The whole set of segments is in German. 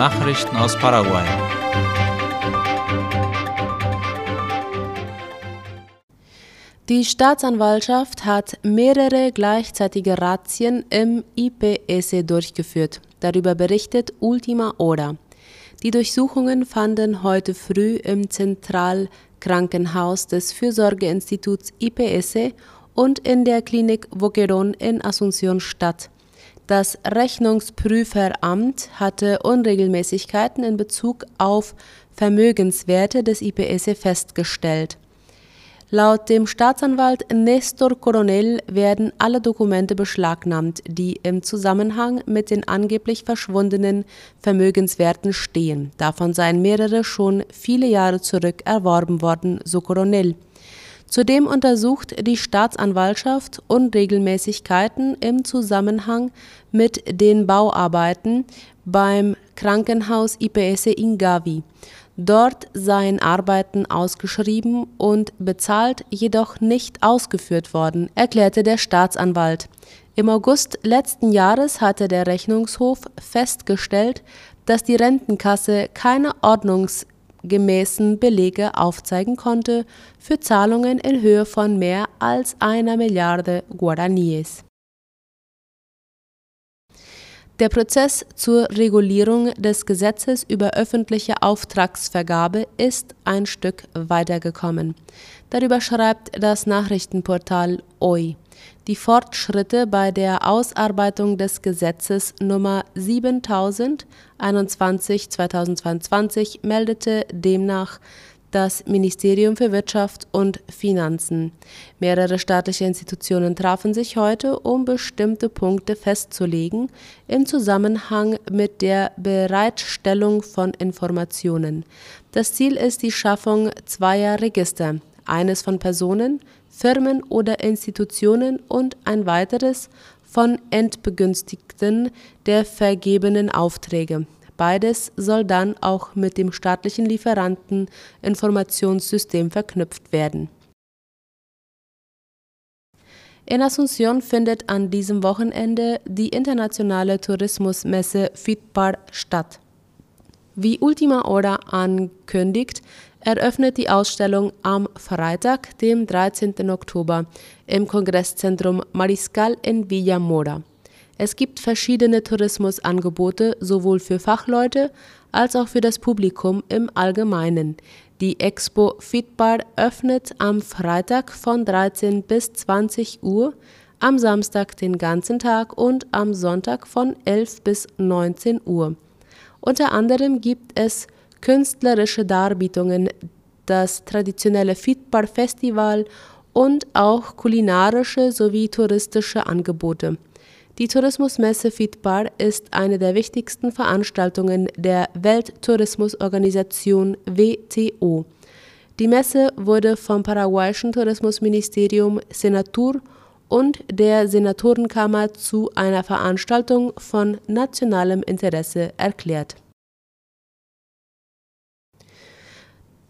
Nachrichten aus Paraguay. Die Staatsanwaltschaft hat mehrere gleichzeitige Razzien im IPS durchgeführt. Darüber berichtet Ultima Hora. Die Durchsuchungen fanden heute früh im Zentralkrankenhaus des Fürsorgeinstituts IPS und in der Klinik Boquerón in Asunción statt. Das Rechnungsprüferamt hatte Unregelmäßigkeiten in Bezug auf Vermögenswerte des IPS festgestellt. Laut dem Staatsanwalt Nestor Coronel werden alle Dokumente beschlagnahmt, die im Zusammenhang mit den angeblich verschwundenen Vermögenswerten stehen. Davon seien mehrere schon viele Jahre zurück erworben worden, so Coronel. Zudem untersucht die Staatsanwaltschaft Unregelmäßigkeiten im Zusammenhang mit den Bauarbeiten beim Krankenhaus IPS in Gavi. Dort seien Arbeiten ausgeschrieben und bezahlt, jedoch nicht ausgeführt worden, erklärte der Staatsanwalt. Im August letzten Jahres hatte der Rechnungshof festgestellt, dass die Rentenkasse keine ordnungsgemäßen Belege aufzeigen konnte für Zahlungen in Höhe von mehr als einer Milliarde Guaraníes. Der Prozess zur Regulierung des Gesetzes über öffentliche Auftragsvergabe ist ein Stück weitergekommen. Darüber schreibt das Nachrichtenportal OI. Die Fortschritte bei der Ausarbeitung des Gesetzes Nummer 7021-2022 meldete demnach das Ministerium für Wirtschaft und Finanzen. Mehrere staatliche Institutionen trafen sich heute, um bestimmte Punkte festzulegen im Zusammenhang mit der Bereitstellung von Informationen. Das Ziel ist die Schaffung zweier Register, eines von Personen, Firmen oder Institutionen und ein weiteres von Endbegünstigten der vergebenen Aufträge. Beides soll dann auch mit dem staatlichen Lieferanteninformationssystem verknüpft werden. In Asunción findet an diesem Wochenende die internationale Tourismusmesse FITPAR statt. Wie Ultima Hora ankündigt, eröffnet die Ausstellung am Freitag, dem 13. Oktober, im Kongresszentrum Mariscal in Villa Mora. Es gibt verschiedene Tourismusangebote sowohl für Fachleute als auch für das Publikum im Allgemeinen. Die Expo Fitbar öffnet am Freitag von 13 bis 20 Uhr, am Samstag den ganzen Tag und am Sonntag von 11 bis 19 Uhr. Unter anderem gibt es künstlerische Darbietungen, das traditionelle Fitbar Festival und auch kulinarische sowie touristische Angebote. Die Tourismusmesse FITPAR ist eine der wichtigsten Veranstaltungen der Welttourismusorganisation WTO. Die Messe wurde vom paraguayischen Tourismusministerium Senatur und der Senatorenkammer zu einer Veranstaltung von nationalem Interesse erklärt.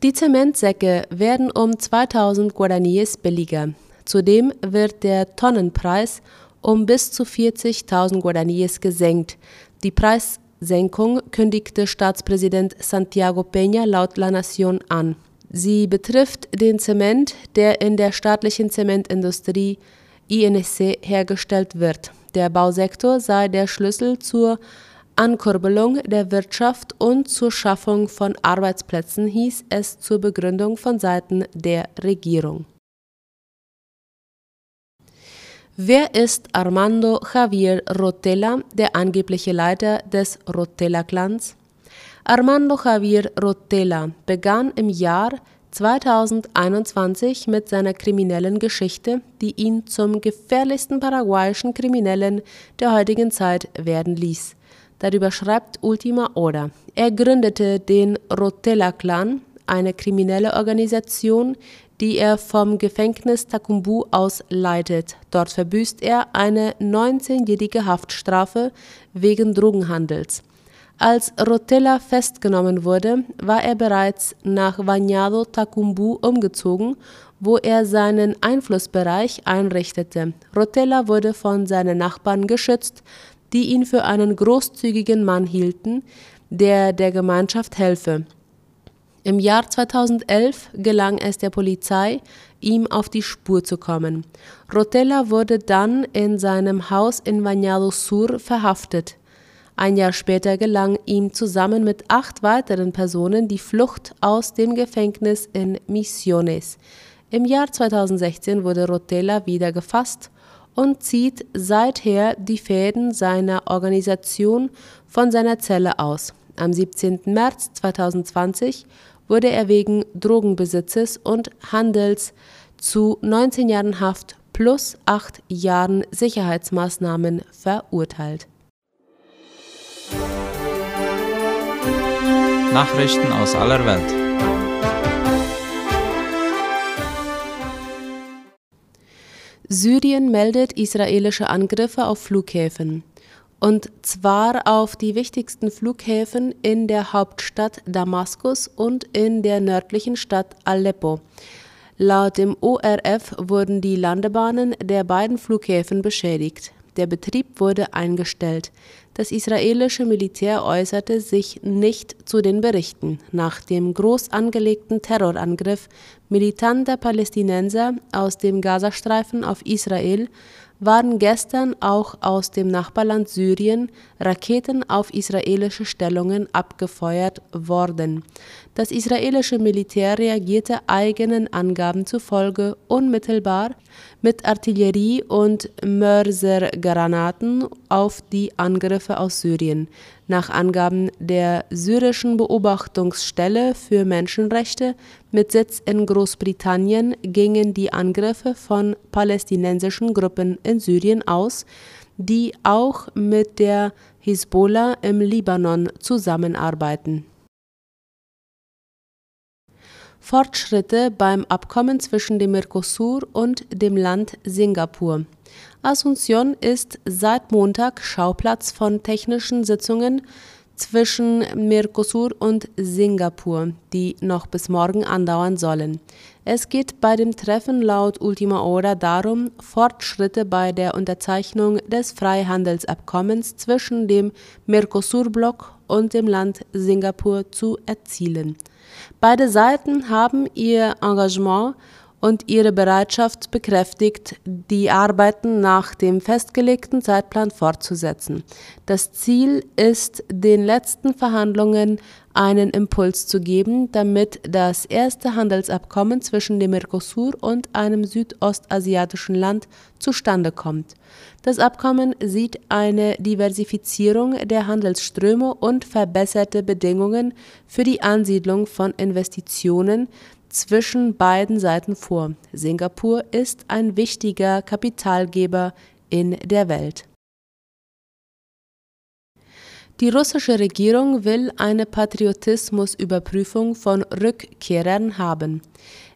Die Zementsäcke werden um 2000 Guaraníes billiger. Zudem wird der Tonnenpreis um bis zu 40.000 Guaraníes gesenkt. Die Preissenkung kündigte Staatspräsident Santiago Peña laut La Nación an. Sie betrifft den Zement, der in der staatlichen Zementindustrie INC hergestellt wird. Der Bausektor sei der Schlüssel zur Ankurbelung der Wirtschaft und zur Schaffung von Arbeitsplätzen, hieß es zur Begründung von Seiten der Regierung. Wer ist Armando Javier Rotella, der angebliche Leiter des Rotella-Clans? Armando Javier Rotella begann im Jahr 2021 mit seiner kriminellen Geschichte, die ihn zum gefährlichsten paraguayischen Kriminellen der heutigen Zeit werden ließ. Darüber schreibt Ultima Hora. Er gründete den Rotella-Clan, eine kriminelle Organisation, die er vom Gefängnis Takumbu aus leitet. Dort verbüßt er eine 19-jährige Haftstrafe wegen Drogenhandels. Als Rotella festgenommen wurde, war er bereits nach Bañado Takumbu umgezogen, wo er seinen Einflussbereich einrichtete. Rotella wurde von seinen Nachbarn geschützt, die ihn für einen großzügigen Mann hielten, der der Gemeinschaft helfe. Im Jahr 2011 gelang es der Polizei, ihm auf die Spur zu kommen. Rotella wurde dann in seinem Haus in Bañado Sur verhaftet. Ein Jahr später gelang ihm zusammen mit acht weiteren Personen die Flucht aus dem Gefängnis in Misiones. Im Jahr 2016 wurde Rotella wieder gefasst und zieht seither die Fäden seiner Organisation von seiner Zelle aus. Am 17. März 2020 wurde er wegen Drogenbesitzes und Handels zu 19 Jahren Haft plus 8 Jahren Sicherheitsmaßnahmen verurteilt. Nachrichten aus aller Welt. Syrien meldet israelische Angriffe auf Flughäfen. Und zwar auf die wichtigsten Flughäfen in der Hauptstadt Damaskus und in der nördlichen Stadt Aleppo. Laut dem ORF wurden die Landebahnen der beiden Flughäfen beschädigt. Der Betrieb wurde eingestellt. Das israelische Militär äußerte sich nicht zu den Berichten. Nach dem groß angelegten Terrorangriff militanter Palästinenser aus dem Gazastreifen auf Israel waren gestern auch aus dem Nachbarland Syrien Raketen auf israelische Stellungen abgefeuert worden. Das israelische Militär reagierte eigenen Angaben zufolge unmittelbar mit Artillerie und Mörsergranaten auf die Angriffe aus Syrien. Nach Angaben der syrischen Beobachtungsstelle für Menschenrechte mit Sitz in Großbritannien gingen die Angriffe von palästinensischen Gruppen in Syrien aus, die auch mit der Hisbollah im Libanon zusammenarbeiten. Fortschritte beim Abkommen zwischen dem Mercosur und dem Land Singapur. Asunción ist seit Montag Schauplatz von technischen Sitzungen zwischen Mercosur und Singapur, die noch bis morgen andauern sollen. Es geht bei dem Treffen laut Ultima Hora darum, Fortschritte bei der Unterzeichnung des Freihandelsabkommens zwischen dem Mercosur-Block und dem Land Singapur zu erzielen. Beide Seiten haben ihr Engagement und ihre Bereitschaft bekräftigt, die Arbeiten nach dem festgelegten Zeitplan fortzusetzen. Das Ziel ist, den letzten Verhandlungen einen Impuls zu geben, damit das erste Handelsabkommen zwischen dem Mercosur und einem südostasiatischen Land zustande kommt. Das Abkommen sieht eine Diversifizierung der Handelsströme und verbesserte Bedingungen für die Ansiedlung von Investitionen zwischen beiden Seiten vor. Singapur ist ein wichtiger Kapitalgeber in der Welt. Die russische Regierung will eine Patriotismusüberprüfung von Rückkehrern haben.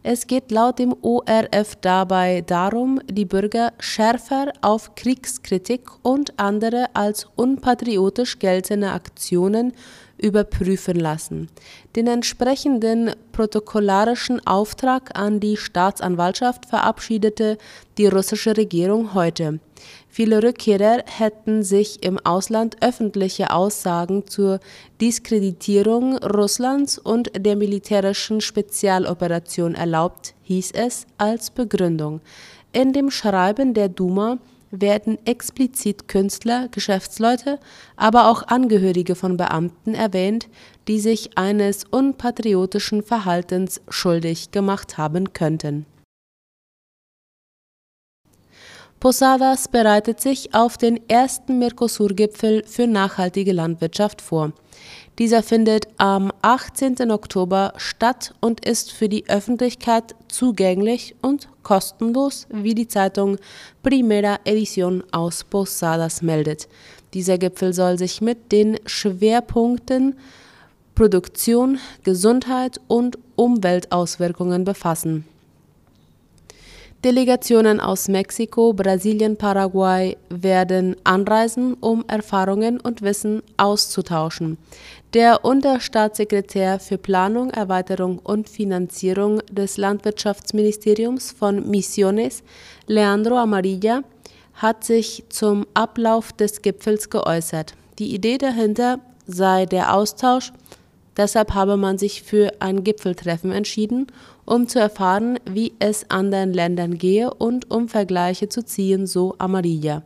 Es geht laut dem ORF dabei darum, die Bürger schärfer auf Kriegskritik und andere als unpatriotisch geltende Aktionen überprüfen lassen. Den entsprechenden protokollarischen Auftrag an die Staatsanwaltschaft verabschiedete die russische Regierung heute. Viele Rückkehrer hätten sich im Ausland öffentliche Aussagen zur Diskreditierung Russlands und der militärischen Spezialoperation erlaubt, hieß es als Begründung. In dem Schreiben der Duma werden explizit Künstler, Geschäftsleute, aber auch Angehörige von Beamten erwähnt, die sich eines unpatriotischen Verhaltens schuldig gemacht haben könnten. Posadas bereitet sich auf den ersten Mercosur-Gipfel für nachhaltige Landwirtschaft vor. Dieser findet am 18. Oktober statt und ist für die Öffentlichkeit zugänglich und kostenlos, wie die Zeitung Primera Edición aus Posadas meldet. Dieser Gipfel soll sich mit den Schwerpunkten Produktion, Gesundheit und Umweltauswirkungen befassen. Delegationen aus Mexiko, Brasilien, Paraguay werden anreisen, um Erfahrungen und Wissen auszutauschen. Der Unterstaatssekretär für Planung, Erweiterung und Finanzierung des Landwirtschaftsministeriums von Misiones, Leandro Amarilla, hat sich zum Ablauf des Gipfels geäußert. Die Idee dahinter sei der Austausch, deshalb habe man sich für ein Gipfeltreffen entschieden, um zu erfahren, wie es anderen Ländern gehe und um Vergleiche zu ziehen, so Amarilla.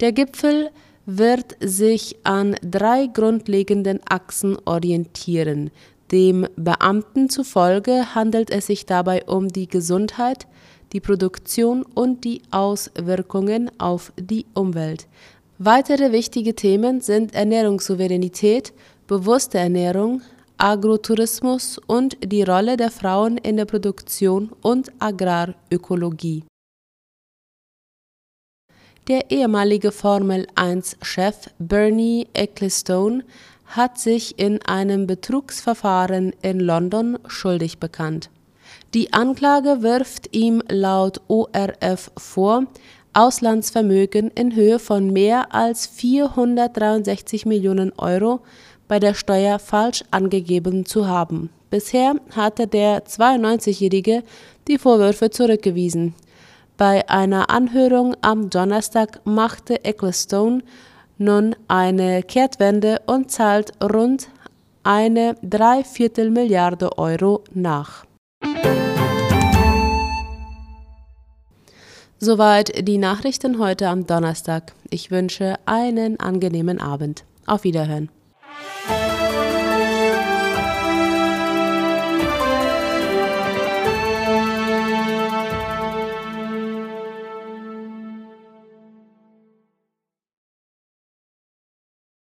Der Gipfel wird sich an drei grundlegenden Achsen orientieren. Dem Beamten zufolge handelt es sich dabei um die Gesundheit, die Produktion und die Auswirkungen auf die Umwelt. Weitere wichtige Themen sind Ernährungssouveränität, bewusste Ernährung, Agrotourismus und die Rolle der Frauen in der Produktion und Agrarökologie. Der ehemalige Formel-1-Chef Bernie Ecclestone hat sich in einem Betrugsverfahren in London schuldig bekannt. Die Anklage wirft ihm laut ORF vor, Auslandsvermögen in Höhe von mehr als 463 Millionen Euro bei der Steuer falsch angegeben zu haben. Bisher hatte der 92-Jährige die Vorwürfe zurückgewiesen. Bei einer Anhörung am Donnerstag machte Ecclestone nun eine Kehrtwende und zahlt rund eine Dreiviertel Milliarde Euro nach. Soweit die Nachrichten heute am Donnerstag. Ich wünsche einen angenehmen Abend. Auf Wiederhören.